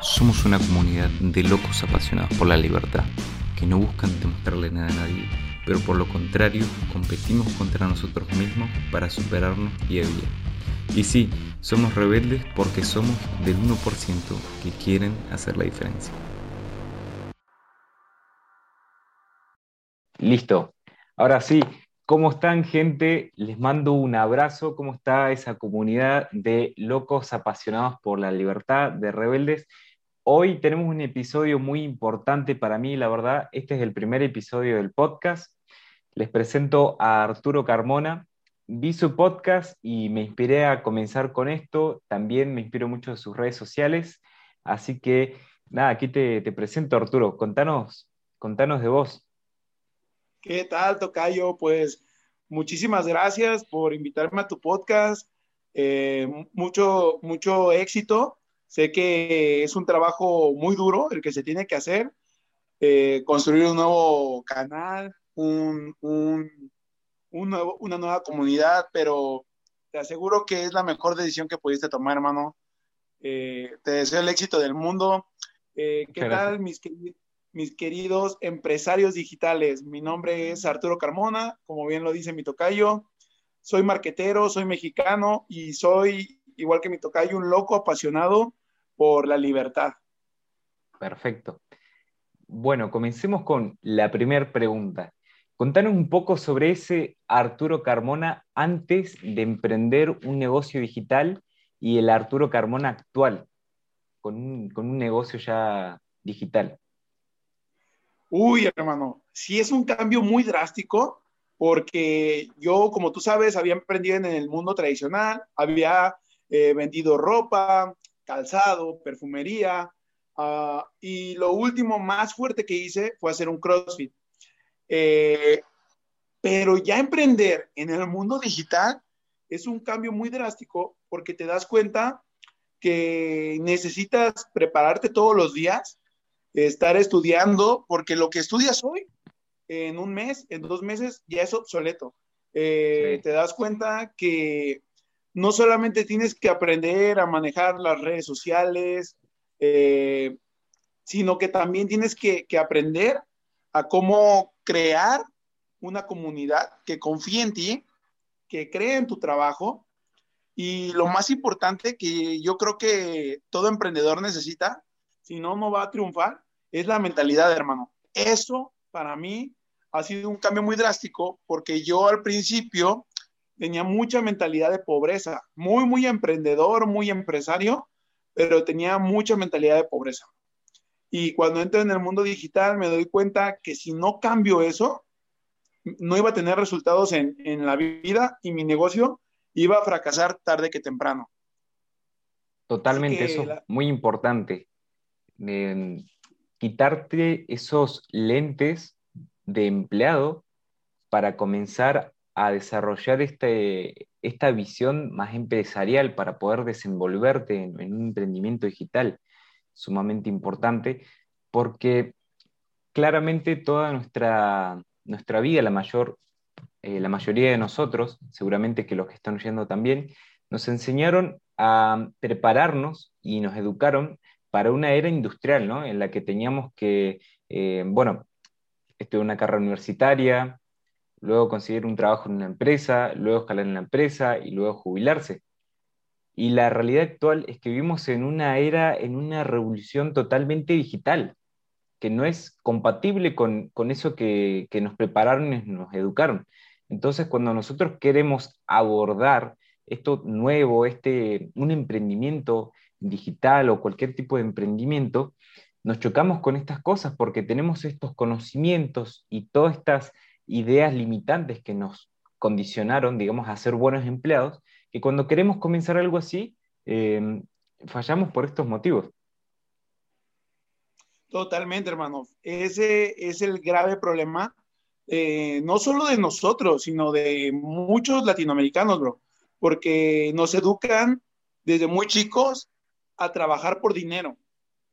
Somos una comunidad de locos apasionados por la libertad, que no buscan demostrarle nada a nadie, pero por lo contrario competimos contra nosotros mismos para superarnos día a día. Y sí, somos rebeldes porque somos del 1% que quieren hacer la diferencia. Listo. Ahora sí, ¿cómo están gente? Les mando un abrazo. ¿Cómo está esa comunidad de locos apasionados por la libertad, de rebeldes? Hoy tenemos un episodio muy importante para mí, la verdad. Este es el primer episodio del podcast. Les presento a Arturo Carmona. Vi su podcast y me inspiré a comenzar con esto. También me inspiro mucho de sus redes sociales. Así que, nada, aquí te, te presento, Arturo. Contanos, contanos de vos. ¿Qué tal, Tocayo? Pues muchísimas gracias por invitarme a tu podcast. Eh, mucho, mucho éxito. Sé que es un trabajo muy duro el que se tiene que hacer. Eh, construir un nuevo canal, un, un, nuevo, una nueva comunidad, pero te aseguro que es la mejor decisión que pudiste tomar, hermano. Eh, te deseo el éxito del mundo. ¿Qué tal, mis queridos? Mis queridos empresarios digitales. Mi nombre es Arturo Carmona, como bien lo dice mi tocayo. Soy marquetero, soy mexicano y soy, igual que mi tocayo, un loco apasionado por la libertad. Perfecto. Bueno, comencemos con la primera pregunta. Contanos un poco sobre ese Arturo Carmona antes de emprender un negocio digital y el Arturo Carmona actual, con un, con un negocio ya digital. Uy, hermano, sí es un cambio muy drástico porque yo, como tú sabes, había emprendido en el mundo tradicional, había eh, vendido ropa, calzado, perfumería, uh, y lo último más fuerte que hice fue hacer un CrossFit. Eh, pero ya emprender en el mundo digital es un cambio muy drástico porque te das cuenta que necesitas prepararte todos los días estar estudiando, porque lo que estudias hoy, en un mes, en dos meses, ya es obsoleto. Eh, te das cuenta que no solamente tienes que aprender a manejar las redes sociales, eh, sino que también tienes que, que, aprender a cómo crear una comunidad que confíe en ti, que cree en tu trabajo. Y lo más importante que yo creo que todo emprendedor necesita si no, no va a triunfar, es la mentalidad, hermano. Eso para mí ha sido un cambio muy drástico porque yo al principio tenía mucha mentalidad de pobreza, muy, muy emprendedor, muy empresario, pero tenía mucha mentalidad de pobreza. Y cuando entro en el mundo digital me doy cuenta que si no cambio eso, no iba a tener resultados en, en la vida y mi negocio iba a fracasar tarde que temprano. Totalmente, eso muy importante quitarte esos lentes de empleado para comenzar a desarrollar este, esta visión más empresarial para poder desenvolverte en, un emprendimiento digital sumamente importante, porque claramente toda nuestra, nuestra vida, la, mayor, eh, la mayoría de nosotros, seguramente que los que están oyendo también, nos enseñaron a prepararnos y nos educaron para una era industrial, ¿no? En la que teníamos que, eh, bueno, estudiar una carrera universitaria, luego conseguir un trabajo en una empresa, luego escalar en la empresa y luego jubilarse. Y la realidad actual es que vivimos en una era, en una revolución totalmente digital, que no es compatible con, con eso que, que, nos prepararon y nos educaron. Entonces, cuando nosotros queremos abordar esto nuevo, este, un emprendimiento digital o cualquier tipo de emprendimiento, nos chocamos con estas cosas porque tenemos estos conocimientos y todas estas ideas limitantes que nos condicionaron, digamos, a ser buenos empleados, que cuando queremos comenzar algo así, em, fallamos por estos motivos. Totalmente, hermano. Ese es el grave problema, eh, no solo de nosotros, sino de muchos latinoamericanos, bro, porque nos educan desde muy chicos a trabajar por dinero.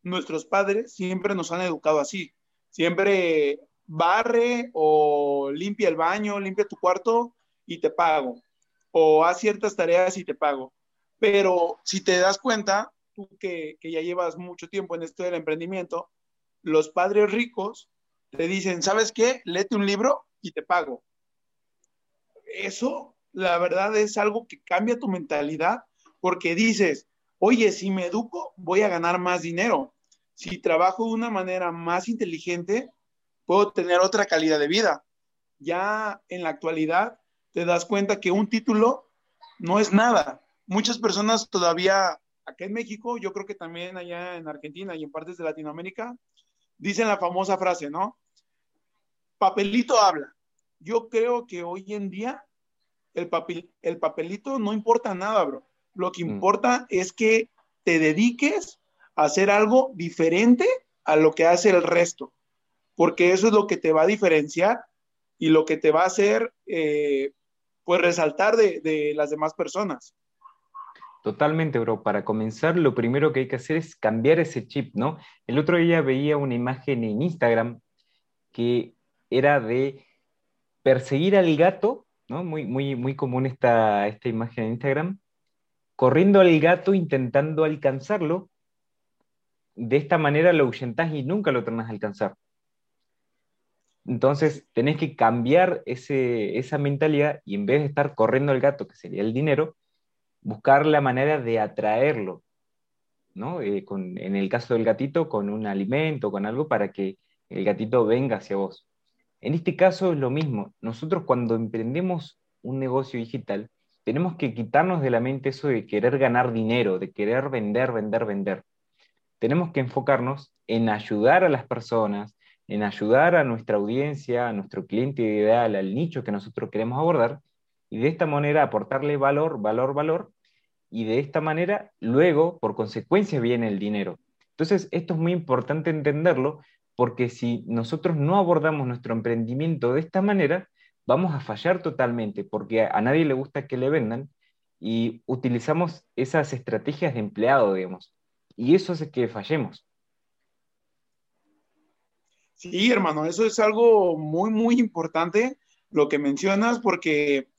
Nuestros padres siempre nos han educado así. Siempre barre o limpia el baño, limpia tu cuarto y te pago. O haz ciertas tareas y te pago. Pero si te das cuenta, tú que, que ya llevas mucho tiempo en esto del emprendimiento, los padres ricos te dicen, ¿sabes qué? Léete un libro y te pago. Eso, la verdad, es algo que cambia tu mentalidad porque dices, oye, si me educo, voy a ganar más dinero. Si trabajo de una manera más inteligente, puedo tener otra calidad de vida. Ya en la actualidad te das cuenta que un título no es nada. Muchas personas todavía, acá en México, yo creo que también allá en Argentina y en partes de Latinoamérica, dicen la famosa frase, ¿no? Papelito habla. Yo creo que hoy en día el, el papelito no importa nada, bro. Lo que mm. importa es que te dediques a hacer algo diferente a lo que hace el resto, porque eso es lo que te va a diferenciar y lo que te va a hacer, eh, pues, resaltar de, de las demás personas. Totalmente, bro. Para comenzar, lo primero que hay que hacer es cambiar ese chip, ¿no? El otro día veía una imagen en Instagram que era de perseguir al gato, ¿no? Muy, muy, muy común esta, esta imagen en Instagram, corriendo al gato intentando alcanzarlo. De esta manera lo ahuyentás y nunca lo tornas a alcanzar. Entonces tenés que cambiar esa mentalidad y en vez de estar corriendo al gato, que sería el dinero, buscar la manera de atraerlo, ¿no? Eh, en el caso del gatito, con un alimento, con algo para que el gatito venga hacia vos. En este caso es lo mismo. Nosotros cuando emprendemos un negocio digital, tenemos que quitarnos de la mente eso de querer ganar dinero, de querer vender, vender, vender. Tenemos que enfocarnos en ayudar a las personas, en ayudar a nuestra audiencia, a nuestro cliente ideal, al nicho que nosotros queremos abordar, y de esta manera aportarle valor, valor, valor, y de esta manera luego, por consecuencia, viene el dinero. Entonces, esto es muy importante entenderlo, porque si nosotros no abordamos nuestro emprendimiento de esta manera, vamos a fallar totalmente porque a nadie le gusta que le vendan y utilizamos esas estrategias de empleado, digamos. Y eso hace que fallemos. Sí, hermano, eso es algo muy, muy importante lo que mencionas porque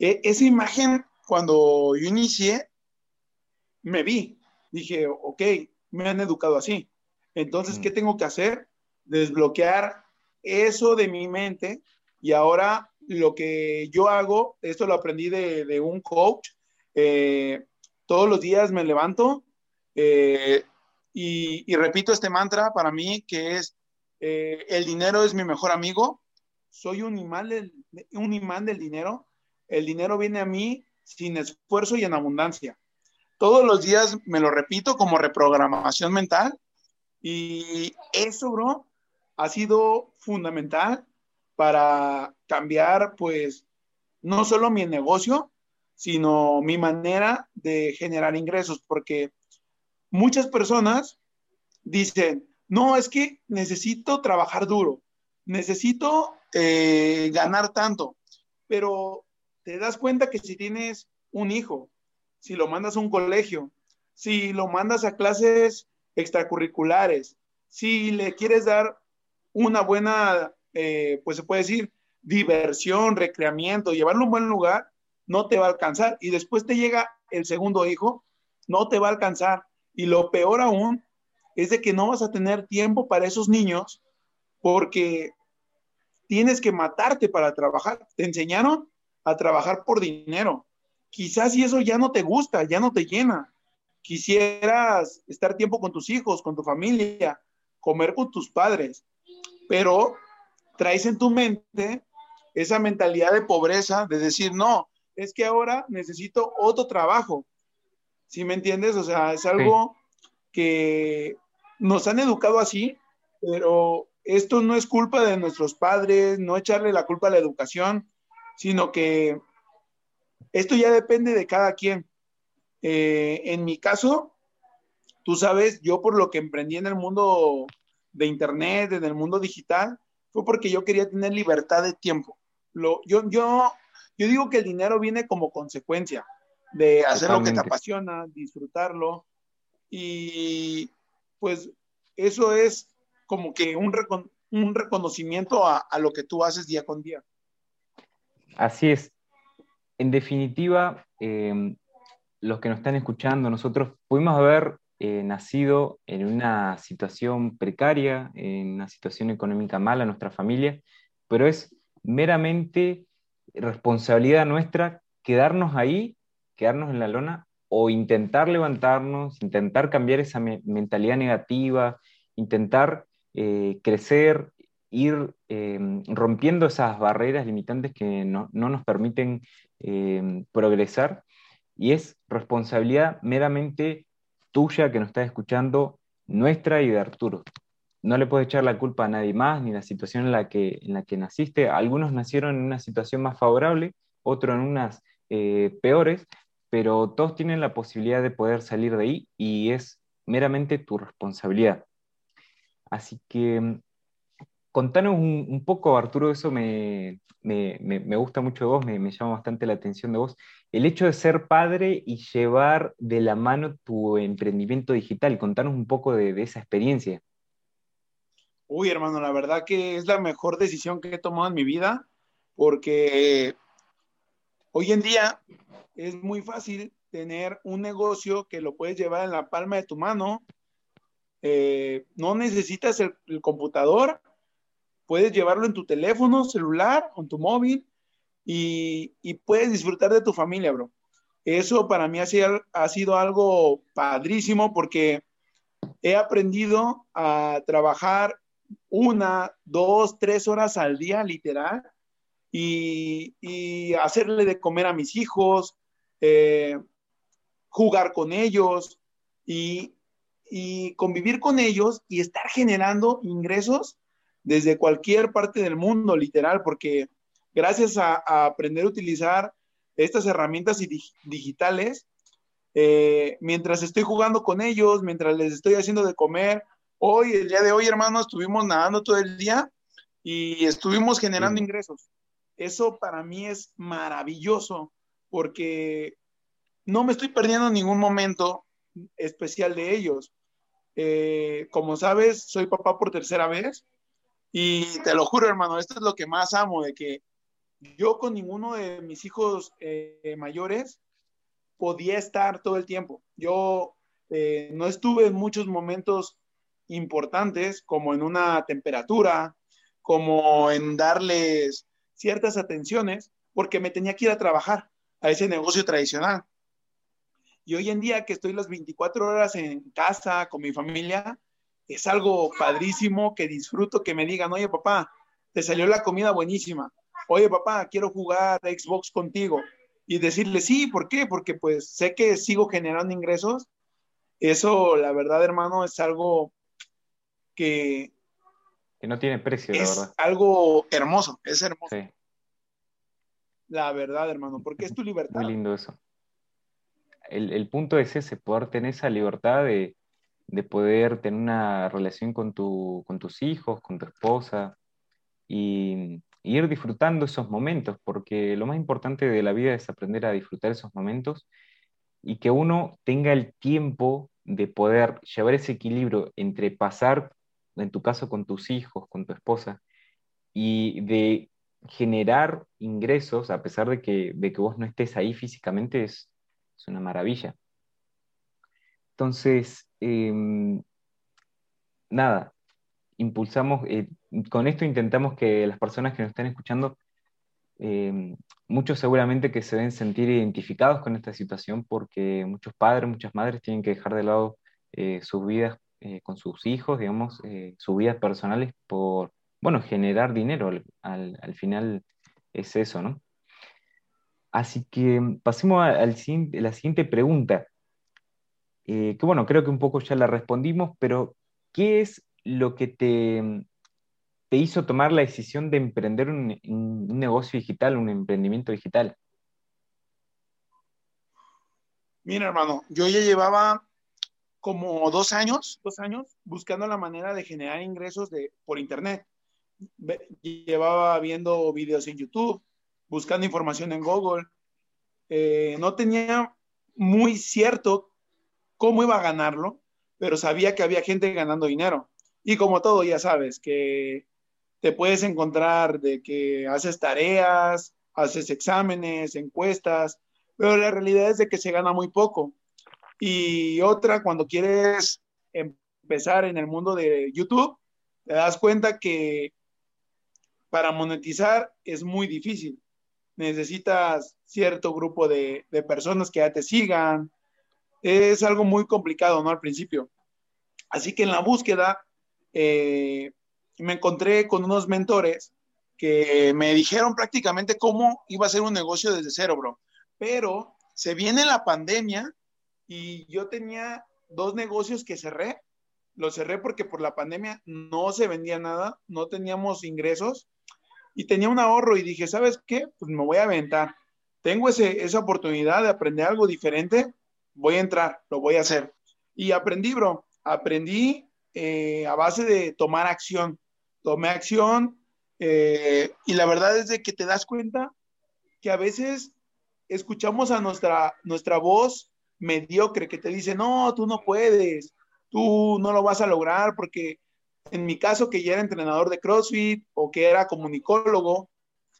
e, esa imagen, cuando yo inicié, me vi. Dije, ok, me han educado así. Entonces, ¿qué tengo que hacer? Desbloquear eso de mi mente y ahora lo que yo hago, esto lo aprendí de, un coach, eh, todos los días me levanto eh, y, repito este mantra para mí que es, eh, el dinero es mi mejor amigo, soy un imán, un imán del dinero, el dinero viene a mí sin esfuerzo y en abundancia. Todos los días me lo repito como reprogramación mental. Y eso, bro, ha sido fundamental para cambiar, pues, no solo mi negocio, sino mi manera de generar ingresos, porque muchas personas dicen, no, es que necesito trabajar duro, necesito eh, ganar tanto, pero te das cuenta que si tienes un hijo, si lo mandas a un colegio, si lo mandas a clases extracurriculares, si le quieres dar una buena eh, pues se puede decir, diversión, recreamiento, llevarlo a un buen lugar, no te va a alcanzar. Y después te llega el segundo hijo, no te va a alcanzar. Y lo peor aún es de que no vas a tener tiempo para esos niños porque tienes que matarte para trabajar. Te enseñaron a trabajar por dinero. Quizás si eso ya no te gusta, ya no te llena. Quisieras estar tiempo con tus hijos, con tu familia, comer con tus padres, pero traes en tu mente esa mentalidad de pobreza, de decir, no, es que ahora necesito otro trabajo. ¿Sí me entiendes? O sea, es algo que nos han educado así, pero esto no es culpa de nuestros padres, no echarle la culpa a la educación, sino que esto ya depende de cada quien. Eh, en mi caso, tú sabes, yo por lo que emprendí en el mundo de Internet, en el mundo digital, fue porque yo quería tener libertad de tiempo. Lo, yo, yo, yo digo que el dinero viene como consecuencia de hacer lo que te apasiona, disfrutarlo. Y pues eso es como que un, un reconocimiento a, a, lo que tú haces día con día. Así es. En definitiva, em, los que nos están escuchando, nosotros pudimos ver eh, nacido en una situación precaria, en una situación económica mala, nuestra familia, pero es meramente responsabilidad nuestra quedarnos ahí, quedarnos en la lona o intentar levantarnos, intentar cambiar esa mentalidad negativa, intentar eh, crecer, ir em, rompiendo esas barreras limitantes que no, nos permiten progresar. Y es responsabilidad meramente tuya que nos estás escuchando, nuestra y de Arturo. No le puedes echar la culpa a nadie más, ni la situación en la que, en la que naciste. Algunos nacieron en una situación más favorable, otros en unas eh, peores, pero todos tienen la posibilidad de poder salir de ahí y es meramente tu responsabilidad. Así que contanos un, poco, Arturo, eso me, gusta mucho de vos, me, llama bastante la atención de vos, el hecho de ser padre y llevar de la mano tu emprendimiento digital. Contanos un poco de, esa experiencia. Uy, hermano, la verdad que es la mejor decisión que he tomado en mi vida, porque hoy en día es muy fácil tener un negocio que lo puedes llevar en la palma de tu mano. Eh, no necesitas el, computador, puedes llevarlo en tu teléfono, celular, con tu móvil y, puedes disfrutar de tu familia, bro. Eso para mí ha sido, algo padrísimo porque he aprendido a trabajar una, dos, tres horas al día, literal, y, y, hacerle de comer a mis hijos, eh, jugar con ellos y, convivir con ellos y estar generando ingresos desde cualquier parte del mundo, literal, porque gracias a, aprender a utilizar estas herramientas digitales, eh, mientras estoy jugando con ellos, mientras les estoy haciendo de comer, hoy, el día de hoy, hermano, estuvimos nadando todo el día y estuvimos generando ingresos. Eso para mí es maravilloso porque no me estoy perdiendo ningún momento especial de ellos. Eh, como sabes, soy papá por tercera vez y te lo juro, hermano, esto es lo que más amo, de que yo con ninguno de mis hijos eh, mayores podía estar todo el tiempo. Yo eh, no estuve en muchos momentos importantes, como en una temperatura, como en darles ciertas atenciones, porque me tenía que ir a trabajar a ese negocio tradicional. Y hoy en día que estoy las 24 horas en casa con mi familia, es algo padrísimo que disfruto que me digan, oye papá, te salió la comida buenísima. Oye papá, quiero jugar Xbox contigo. Y decirle, sí, ¿por qué? Porque pues sé que sigo generando ingresos. Eso, la verdad, hermano, es algo que... Que no tiene precio, la verdad. Algo hermoso, es hermoso. Sí. La verdad, hermano, porque es tu libertad. Muy lindo eso. El, punto es ese, poder tener esa libertad de, poder tener una relación con, tu, con tus hijos, con tu esposa, y, ir disfrutando esos momentos, porque lo más importante de la vida es aprender a disfrutar esos momentos y que uno tenga el tiempo de poder llevar ese equilibrio entre pasar, en tu caso, con tus hijos, con tu esposa, y de generar ingresos, a pesar de que, de que vos no estés ahí físicamente, es, una maravilla. Entonces, em, nada, impulsamos, eh, con esto intentamos que las personas que nos están escuchando, em, muchos seguramente que se deben sentir identificados con esta situación porque muchos padres, muchas madres tienen que dejar de lado eh, sus vidas eh, con sus hijos, digamos, sus vidas personales por, bueno, generar dinero al, final es eso, ¿no? Así que pasemos a, la siguiente pregunta, eh, que bueno, creo que un poco ya la respondimos, pero ¿qué es lo que te, mm, te hizo tomar la decisión de emprender un, un negocio digital, un emprendimiento digital? Mira, hermano, yo ya llevaba como dos años, dos años, buscando la manera de generar ingresos de, por internet llevaba viendo videos en YouTube, buscando información en Google. Eh, no tenía muy cierto cómo iba a ganarlo, pero sabía que había gente ganando dinero. Y como todo, ya sabes, que te puedes encontrar de que haces tareas, haces exámenes, encuestas, pero la realidad es de que se gana muy poco. Y otra, cuando quieres empezar en el mundo de YouTube, te das cuenta que para monetizar es muy difícil. Necesitas cierto grupo de, personas que ya te sigan. Es algo muy complicado, ¿no? Al principio. Así que en la búsqueda eh, me encontré con unos mentores que me dijeron prácticamente cómo iba a ser un negocio desde cero, bro. Pero se viene la pandemia y yo tenía dos negocios que cerré. Los cerré porque por la pandemia no se vendía nada, no teníamos ingresos y tenía un ahorro y dije, ¿sabes qué? Pues me voy a aventar. Tengo ese, esa oportunidad de aprender algo diferente, voy a entrar, lo voy a hacer. Y aprendí, bro, aprendí eh, a base de tomar acción. Tomé acción eh, y la verdad es de que te das cuenta que a veces escuchamos a nuestra, nuestra voz mediocre que te dice, no, tú no puedes, tú no lo vas a lograr porque en mi caso que ya era entrenador de CrossFit o que era comunicólogo,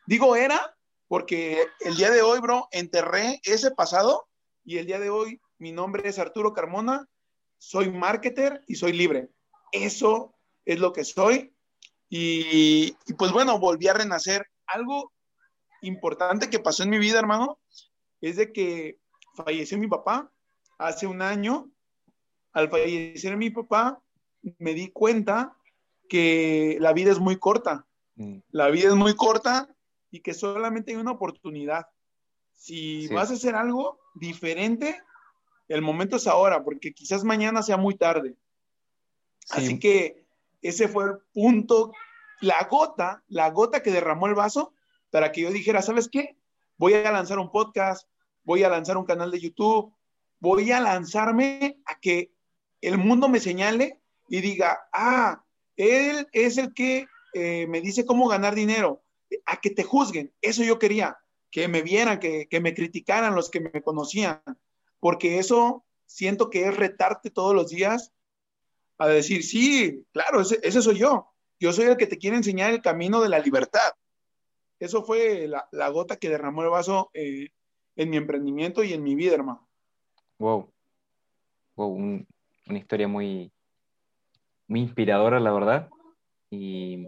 digo era porque el día de hoy, bro, enterré ese pasado y el día de hoy mi nombre es Arturo Carmona, soy marketer y soy libre. Eso es lo que soy. Y, y pues bueno, volví a renacer. Algo importante que pasó en mi vida, hermano, es de que falleció mi papá hace un año. Al fallecer mi papá, me di cuenta que la vida es muy corta. Mm. La vida es muy corta y que solamente hay una oportunidad. Si vas a hacer algo diferente, el momento es ahora, porque quizás mañana sea muy tarde. Así que ese fue el punto, la gota, la gota que derramó el vaso para que yo dijera, ¿sabes qué? Voy a lanzar un podcast, voy a lanzar un canal de YouTube, voy a lanzarme a que el mundo me señale y diga, ah, él es el que eh, me dice cómo ganar dinero, a que te juzguen. Eso yo quería, que me vieran, que, me criticaran los que me conocían, porque eso siento que es retarte todos los días a decir, sí, claro, ese, soy yo. Yo soy el que te quiere enseñar el camino de la libertad. Eso fue la, gota que derramó el vaso eh, en mi emprendimiento y en mi vida, hermano. Wow. Wow, una historia muy, muy inspiradora, la verdad. Y,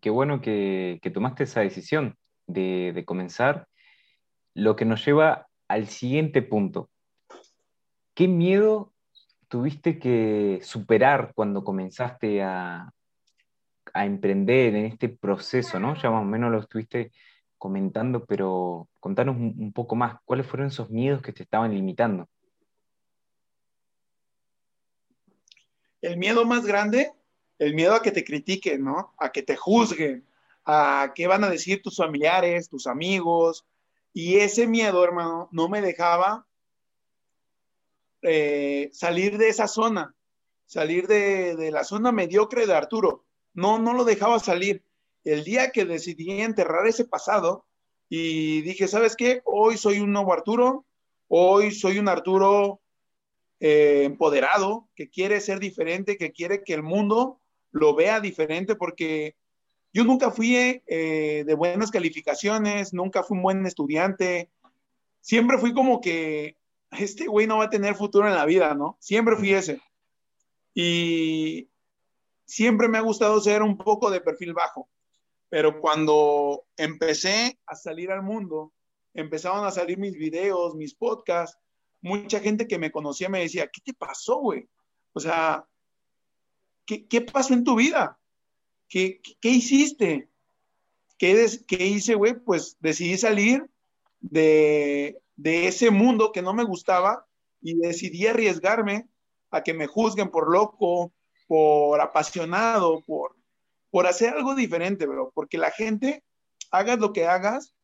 qué bueno que, tomaste esa decisión de, comenzar, lo que nos lleva al siguiente punto. ¿Qué miedo tuviste que superar cuando comenzaste a, emprender en este proceso, ¿no? Ya más o menos lo estuviste comentando, pero contanos un, poco más, ¿cuáles fueron esos miedos que te estaban limitando? el miedo más grande, el miedo a que te critiquen, ¿no? A que te juzguen, a qué van a decir tus familiares, tus amigos. Y ese miedo, hermano, no me dejaba eh, salir de esa zona, salir de, la zona mediocre de Arturo. No, no lo dejaba salir. El día que decidí enterrar ese pasado y dije, ¿sabes qué? Hoy soy un nuevo Arturo, hoy soy un Arturo eh, empoderado, que quiere ser diferente, que quiere que el mundo lo vea diferente, porque yo nunca fui eh, de buenas calificaciones, nunca fui un buen estudiante, siempre fui como que este güey no va a tener futuro en la vida, ¿no? Siempre fui ese. Y siempre me ha gustado ser un poco de perfil bajo, pero cuando empecé a salir al mundo, empezaron a salir mis videos, mis podcasts, mucha gente que me conocía me decía, ¿qué te pasó, güey? O sea, ¿qué, pasó en tu vida? ¿Qué, hiciste? ¿Qué, ¿Qué, hice, güey? Pues decidí salir de, ese mundo que no me gustaba y decidí arriesgarme a que me juzguen por loco, por apasionado, por, por hacer algo diferente, bro. Porque la gente, hagas lo que hagas,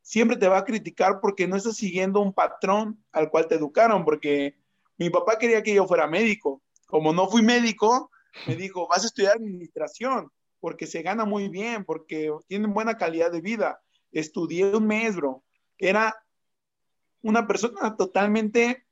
siempre te va a criticar porque no estás siguiendo un patrón al cual te educaron, porque mi papá quería que yo fuera médico. Como no fui médico, me dijo, vas a estudiar administración, porque se gana muy bien, porque tienen buena calidad de vida. Estudié un mes, bro. Era una persona totalmente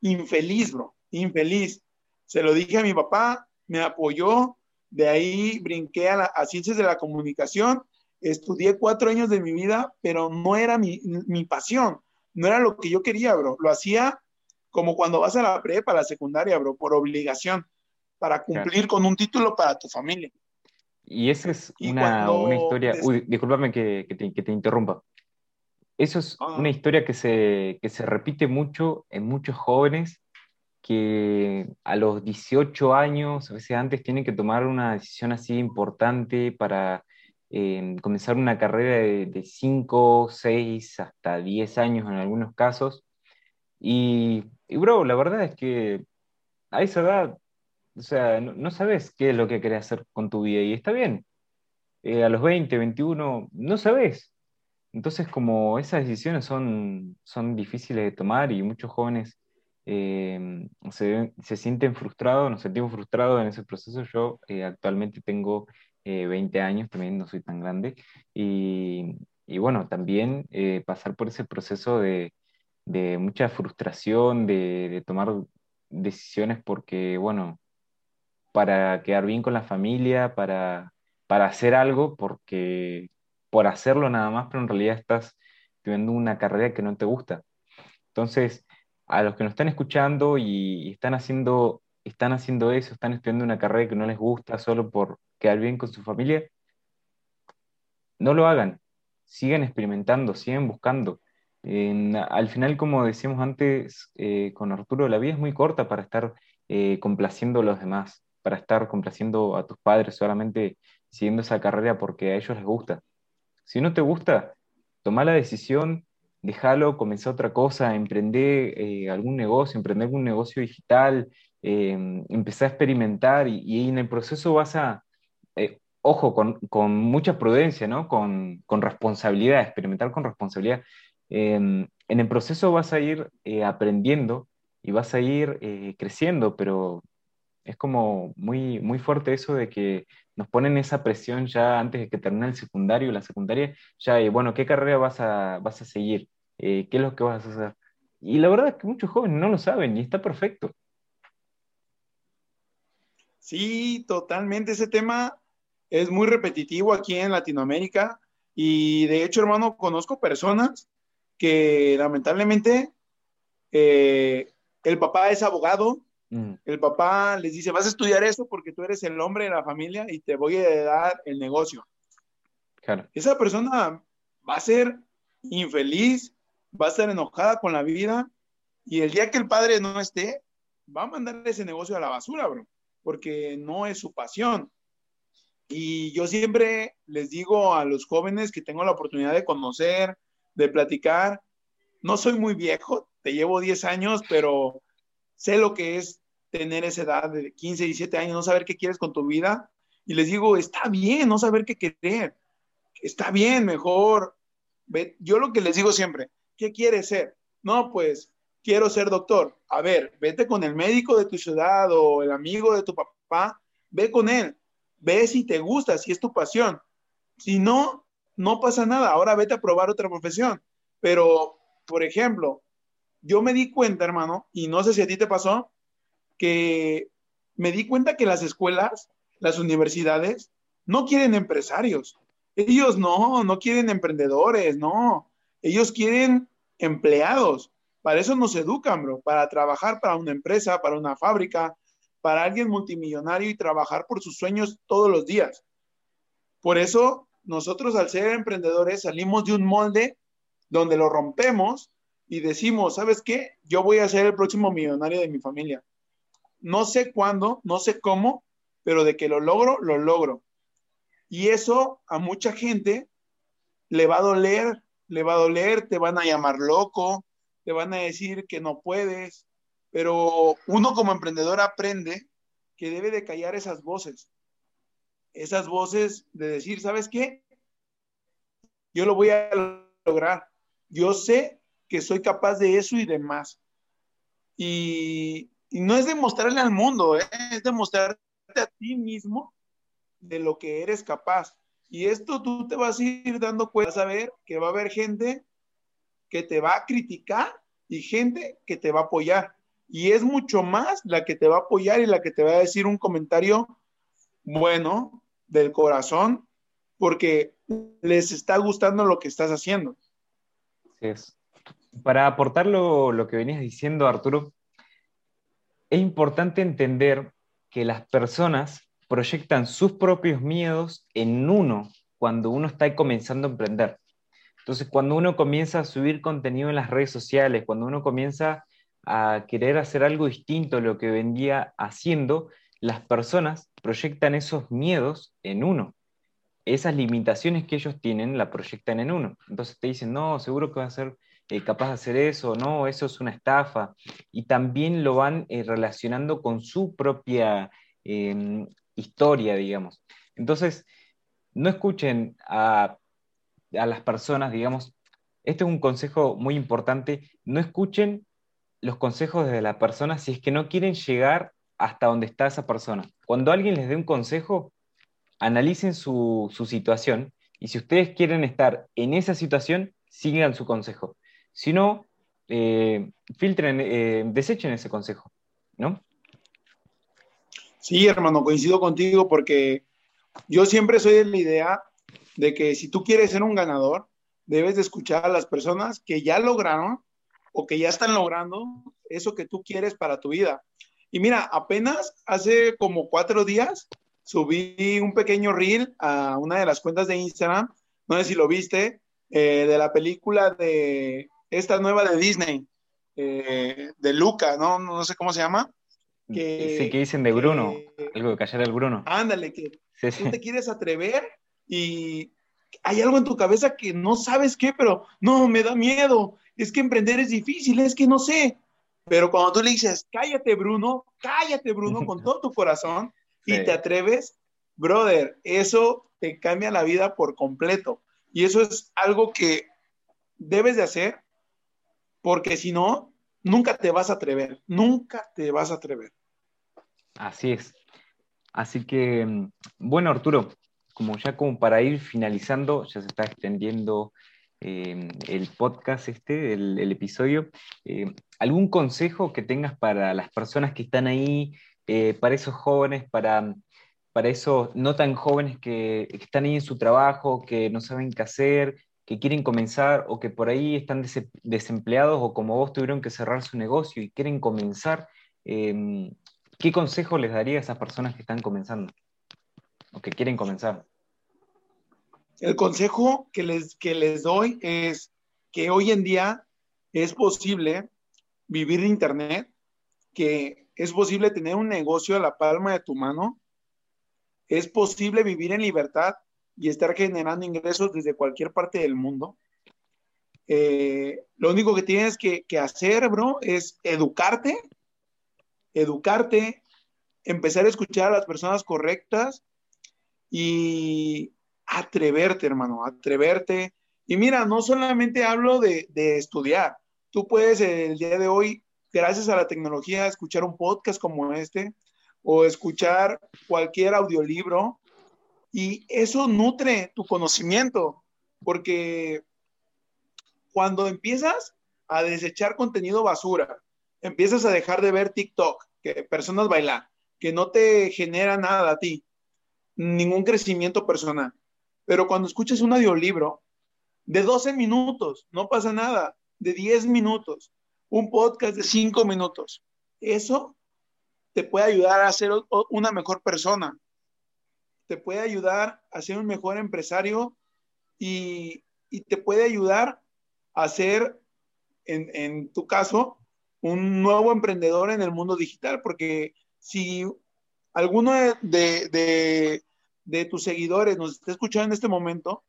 infeliz, bro, infeliz. Se lo dije a mi papá, me apoyó, de ahí brinqué a, a ciencias de la comunicación estudié cuatro años de mi vida, pero no era mi, pasión, no era lo que yo quería, bro. Lo hacía como cuando vas a la prepa, a la secundaria, bro, por obligación, para cumplir con un título para tu familia. Y esa es una, una, historia, uy, discúlpame que, que, te, que, te, interrumpa. Eso es ah. una historia que se, que se repite mucho en muchos jóvenes que a los 18 años, a veces antes, tienen que tomar una decisión así importante para eh, comenzar una carrera de, de 5, 6, hasta 10 años en algunos casos. Y, y, bro, la verdad es que a esa edad o sea, no, sabes qué es lo que querés hacer con tu vida y está bien. Eh, a los 20, 21, no sabes. Entonces, como esas decisiones son, son difíciles de tomar y muchos jóvenes eh, se, se, sienten frustrados, nos sentimos frustrados en ese proceso. Yo eh, actualmente tengo 20 años, también no soy tan grande. Y, y bueno, también pasar por ese proceso de, de mucha frustración, de, de tomar decisiones porque, bueno, para quedar bien con la familia, para, para hacer algo, porque por hacerlo nada más, pero en realidad estás teniendo una carrera que no te gusta. Entonces, a los que nos están escuchando y, están haciendo, están haciendo eso, están estudiando una carrera que no les gusta solo por quedar bien con su familia, no lo hagan. Sigan experimentando, sigan buscando. al final, como decíamos antes eh, con Arturo, la vida es muy corta para estar eh, complaciendo a los demás para estar complaciendo a tus padres solamente siguiendo esa carrera porque a ellos les gusta. Si no te gusta, toma la decisión, déjalo, comenzar otra cosa, emprender eh, algún negocio, emprender algún negocio digital, eh, empezar a experimentar y, en el proceso vas a, eh, ojo, con, con, mucha prudencia, ¿no? Con, con, responsabilidad, experimentar con responsabilidad. en el proceso vas a ir aprendiendo y vas a ir creciendo, pero es como muy, muy fuerte eso de que nos ponen esa presión ya antes de que termine el secundario, la secundaria, ya, eh, bueno, ¿qué carrera vas a, vas a seguir? Eh, ¿Qué es lo que vas a hacer? Y la verdad es que muchos jóvenes no lo saben y está perfecto. Sí, totalmente. Ese tema es muy repetitivo aquí en Latinoamérica y de hecho, hermano, conozco personas que lamentablemente eh, el papá es abogado, Mm. El papá les dice, vas a estudiar eso porque tú eres el hombre de la familia y te voy a dar el negocio. Esa persona va a ser infeliz, va a estar enojada con la vida y el día que el padre no esté, va a mandar ese negocio a la basura, bro, porque no es su pasión. Y yo siempre les digo a los jóvenes que tengo la oportunidad de conocer, de platicar, no soy muy viejo, te llevo 10 años, pero sé lo que es tener esa edad de 15, 17 años, no saber qué quieres con tu vida. Y les digo, está bien no saber qué querer. Está bien, mejor. Yo lo que les digo siempre, ¿qué quieres ser? No, pues quiero ser doctor. A ver, vete con el médico de tu ciudad o el amigo de tu papá, ve con él, ve si te gusta, si es tu pasión. Si no, no pasa nada. Ahora vete a probar otra profesión. Pero, por ejemplo, yo me di cuenta, hermano, y no sé si a ti te pasó, que me di cuenta que las escuelas, las universidades, no quieren empresarios. Ellos no, no quieren emprendedores, no. Ellos quieren empleados. Para eso nos educan, bro, para trabajar para una empresa, para una fábrica, para alguien multimillonario y trabajar por sus sueños todos los días. Por eso nosotros al ser emprendedores salimos de un molde donde lo rompemos y decimos, ¿sabes qué? Yo voy a ser el próximo millonario de mi familia. No sé cuándo, no sé cómo, pero de que lo logro, lo logro. Y eso a mucha gente le va a doler, le va a doler, te van a llamar loco, te van a decir que no puedes, pero uno como emprendedor aprende que debe de callar esas voces, esas voces de decir, ¿sabes qué? Yo lo voy a lograr. Yo sé que soy capaz de eso y de más. Y, y no es demostrarle al mundo, ¿eh? es demostrarte a ti mismo de lo que eres capaz. Y esto tú te vas a ir dando cuenta, vas a ver que va a haber gente que te va a criticar y gente que te va a apoyar. Y es mucho más la que te va a apoyar y la que te va a decir un comentario bueno del corazón porque les está gustando lo que estás haciendo. Es. Para aportar lo, lo que venías diciendo, Arturo, es importante entender que las personas proyectan sus propios miedos en uno cuando uno está comenzando a emprender. Entonces, cuando uno comienza a subir contenido en las redes sociales, cuando uno comienza a querer hacer algo distinto a lo que vendía haciendo, las personas proyectan esos miedos en uno. Esas limitaciones que ellos tienen la proyectan en uno. Entonces te dicen, no, seguro que va a ser eh, capaz de hacer eso, no, eso es una estafa. Y también lo van eh, relacionando con su propia em, historia, digamos. Entonces, no escuchen a, a las personas, digamos, este es un consejo muy importante, no escuchen los consejos de la persona si es que no quieren llegar hasta donde está esa persona. Cuando alguien les dé un consejo, analicen su, situación y si ustedes quieren estar en esa situación, sigan su consejo. Si no, eh, filtren, eh, desechen ese consejo, ¿no? Sí, hermano, coincido contigo porque yo siempre soy de la idea de que si tú quieres ser un ganador, debes de escuchar a las personas que ya lograron o que ya están logrando eso que tú quieres para tu vida. Y mira, apenas hace como cuatro días subí un pequeño reel a una de las cuentas de Instagram, no sé si lo viste, eh, de la película de esta nueva de Disney, eh, de Luca, ¿no? No sé cómo se llama. Que, sí, que dicen de Bruno, algo de callar el Bruno. Ándale, que tú te quieres atrever y hay algo en tu cabeza que no sabes qué, pero no, me da miedo, es que emprender es difícil, es que no sé. Pero cuando tú le dices, cállate Bruno, cállate Bruno con todo tu corazón y te atreves, brother, eso te cambia la vida por completo. Y eso es algo que debes de hacer porque si no, nunca te vas a atrever, nunca te vas a atrever. Así es. Así que, mm, bueno, Arturo, como ya como para ir finalizando, ya se está extendiendo eh, el podcast este, el, episodio, eh, ¿algún consejo que tengas para las personas que están ahí, eh, para esos jóvenes, para, para esos no tan jóvenes que, están ahí en su trabajo, que no saben qué hacer, que quieren comenzar o que por ahí están desempleados o como vos tuvieron que cerrar su negocio y quieren comenzar? ¿Qué consejo les daría a esas personas que están comenzando o que quieren comenzar? El consejo que les, que les doy es que hoy en día es posible vivir de Internet, que es posible tener un negocio a la palma de tu mano, es posible vivir en libertad y estar generando ingresos desde cualquier parte del mundo. Eh, lo único que tienes que, que hacer, bro, es educarte, educarte, empezar a escuchar a las personas correctas y atreverte, hermano, atreverte. Y mira, no solamente hablo de, estudiar, tú puedes el día de hoy, gracias a la tecnología, escuchar un podcast como este o escuchar cualquier audiolibro y eso nutre tu conocimiento, porque cuando empiezas a desechar contenido basura, empiezas a dejar de ver TikTok, que personas bailan, que no te genera nada a ti, ningún crecimiento personal. Pero cuando escuchas un audiolibro de 12 minutos, no pasa nada, de 10 minutos, un podcast de 5 minutos, eso te puede ayudar a ser una mejor persona, te puede ayudar a ser un mejor empresario y, te puede ayudar a ser, en, tu caso, un nuevo emprendedor en el mundo digital, porque si alguno de, de tus seguidores nos está escuchando en este momento,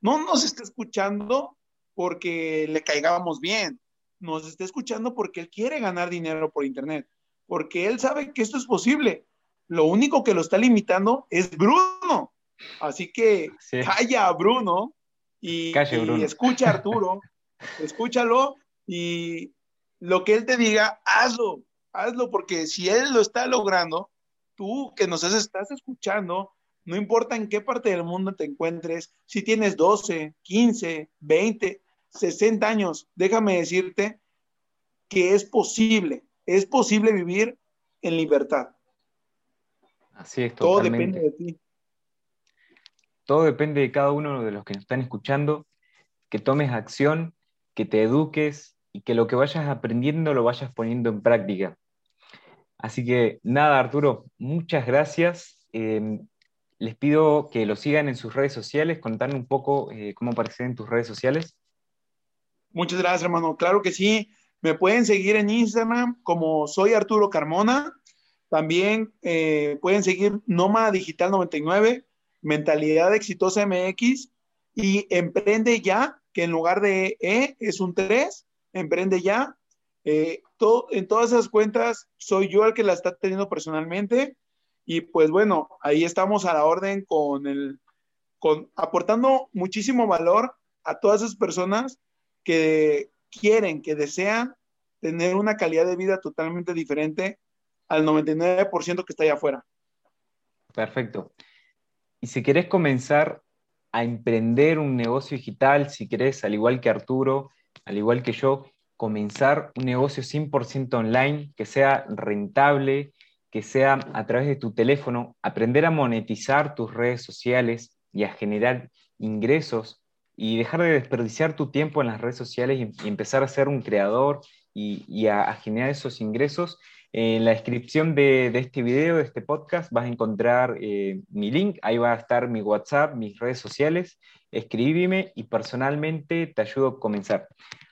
no nos está escuchando porque le caigamos bien, nos está escuchando porque él quiere ganar dinero por Internet, porque él sabe que esto es posible. Lo único que lo está limitando es Bruno. Así que calla a Bruno y, y escucha a Arturo, escúchalo y lo que él te diga, hazlo, hazlo, porque si él lo está logrando, tú que nos estás escuchando, no importa en qué parte del mundo te encuentres, si tienes 12, 15, 20, 60 años, déjame decirte que es posible, es posible vivir en libertad. Así es, Todo depende de ti. Todo depende de cada uno de los que nos están escuchando, que tomes acción, que te eduques y que lo que vayas aprendiendo lo vayas poniendo en práctica. Así que nada, Arturo, muchas gracias. Em, les pido que lo sigan en sus redes sociales, contarme un poco eh, cómo aparecen en tus redes sociales. Muchas gracias, hermano. Claro que sí. Me pueden seguir en Instagram como soy Arturo Carmona. También eh, pueden seguir Noma Digital 99, Mentalidad Exitosa MX y Emprende Ya, que en lugar de E es un 3, Emprende Ya. Eh, en todas esas cuentas soy yo el que la está teniendo personalmente y pues bueno, ahí estamos a la orden con el, con, aportando muchísimo valor a todas esas personas que quieren, que desean tener una calidad de vida totalmente diferente al 99% que está allá afuera. Perfecto. Y si querés comenzar a emprender un negocio digital, si querés, al igual que Arturo, al igual que yo, comenzar un negocio 100% online que sea rentable, que sea a través de tu teléfono, aprender a monetizar tus redes sociales y a generar ingresos y dejar de desperdiciar tu tiempo en las redes sociales y, empezar a ser un creador y, a, generar esos ingresos. En la descripción de, este video, de este podcast, vas a encontrar eh, mi link, ahí va a estar mi WhatsApp, mis redes sociales, escríbeme y personalmente te ayudo a comenzar.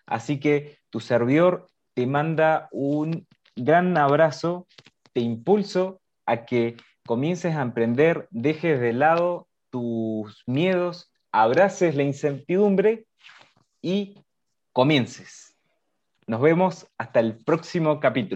Así que tu servidor te manda un gran abrazo, te impulso a que comiences a emprender, dejes de lado tus miedos, abraces la incertidumbre y comiences. Nos vemos hasta el próximo capítulo.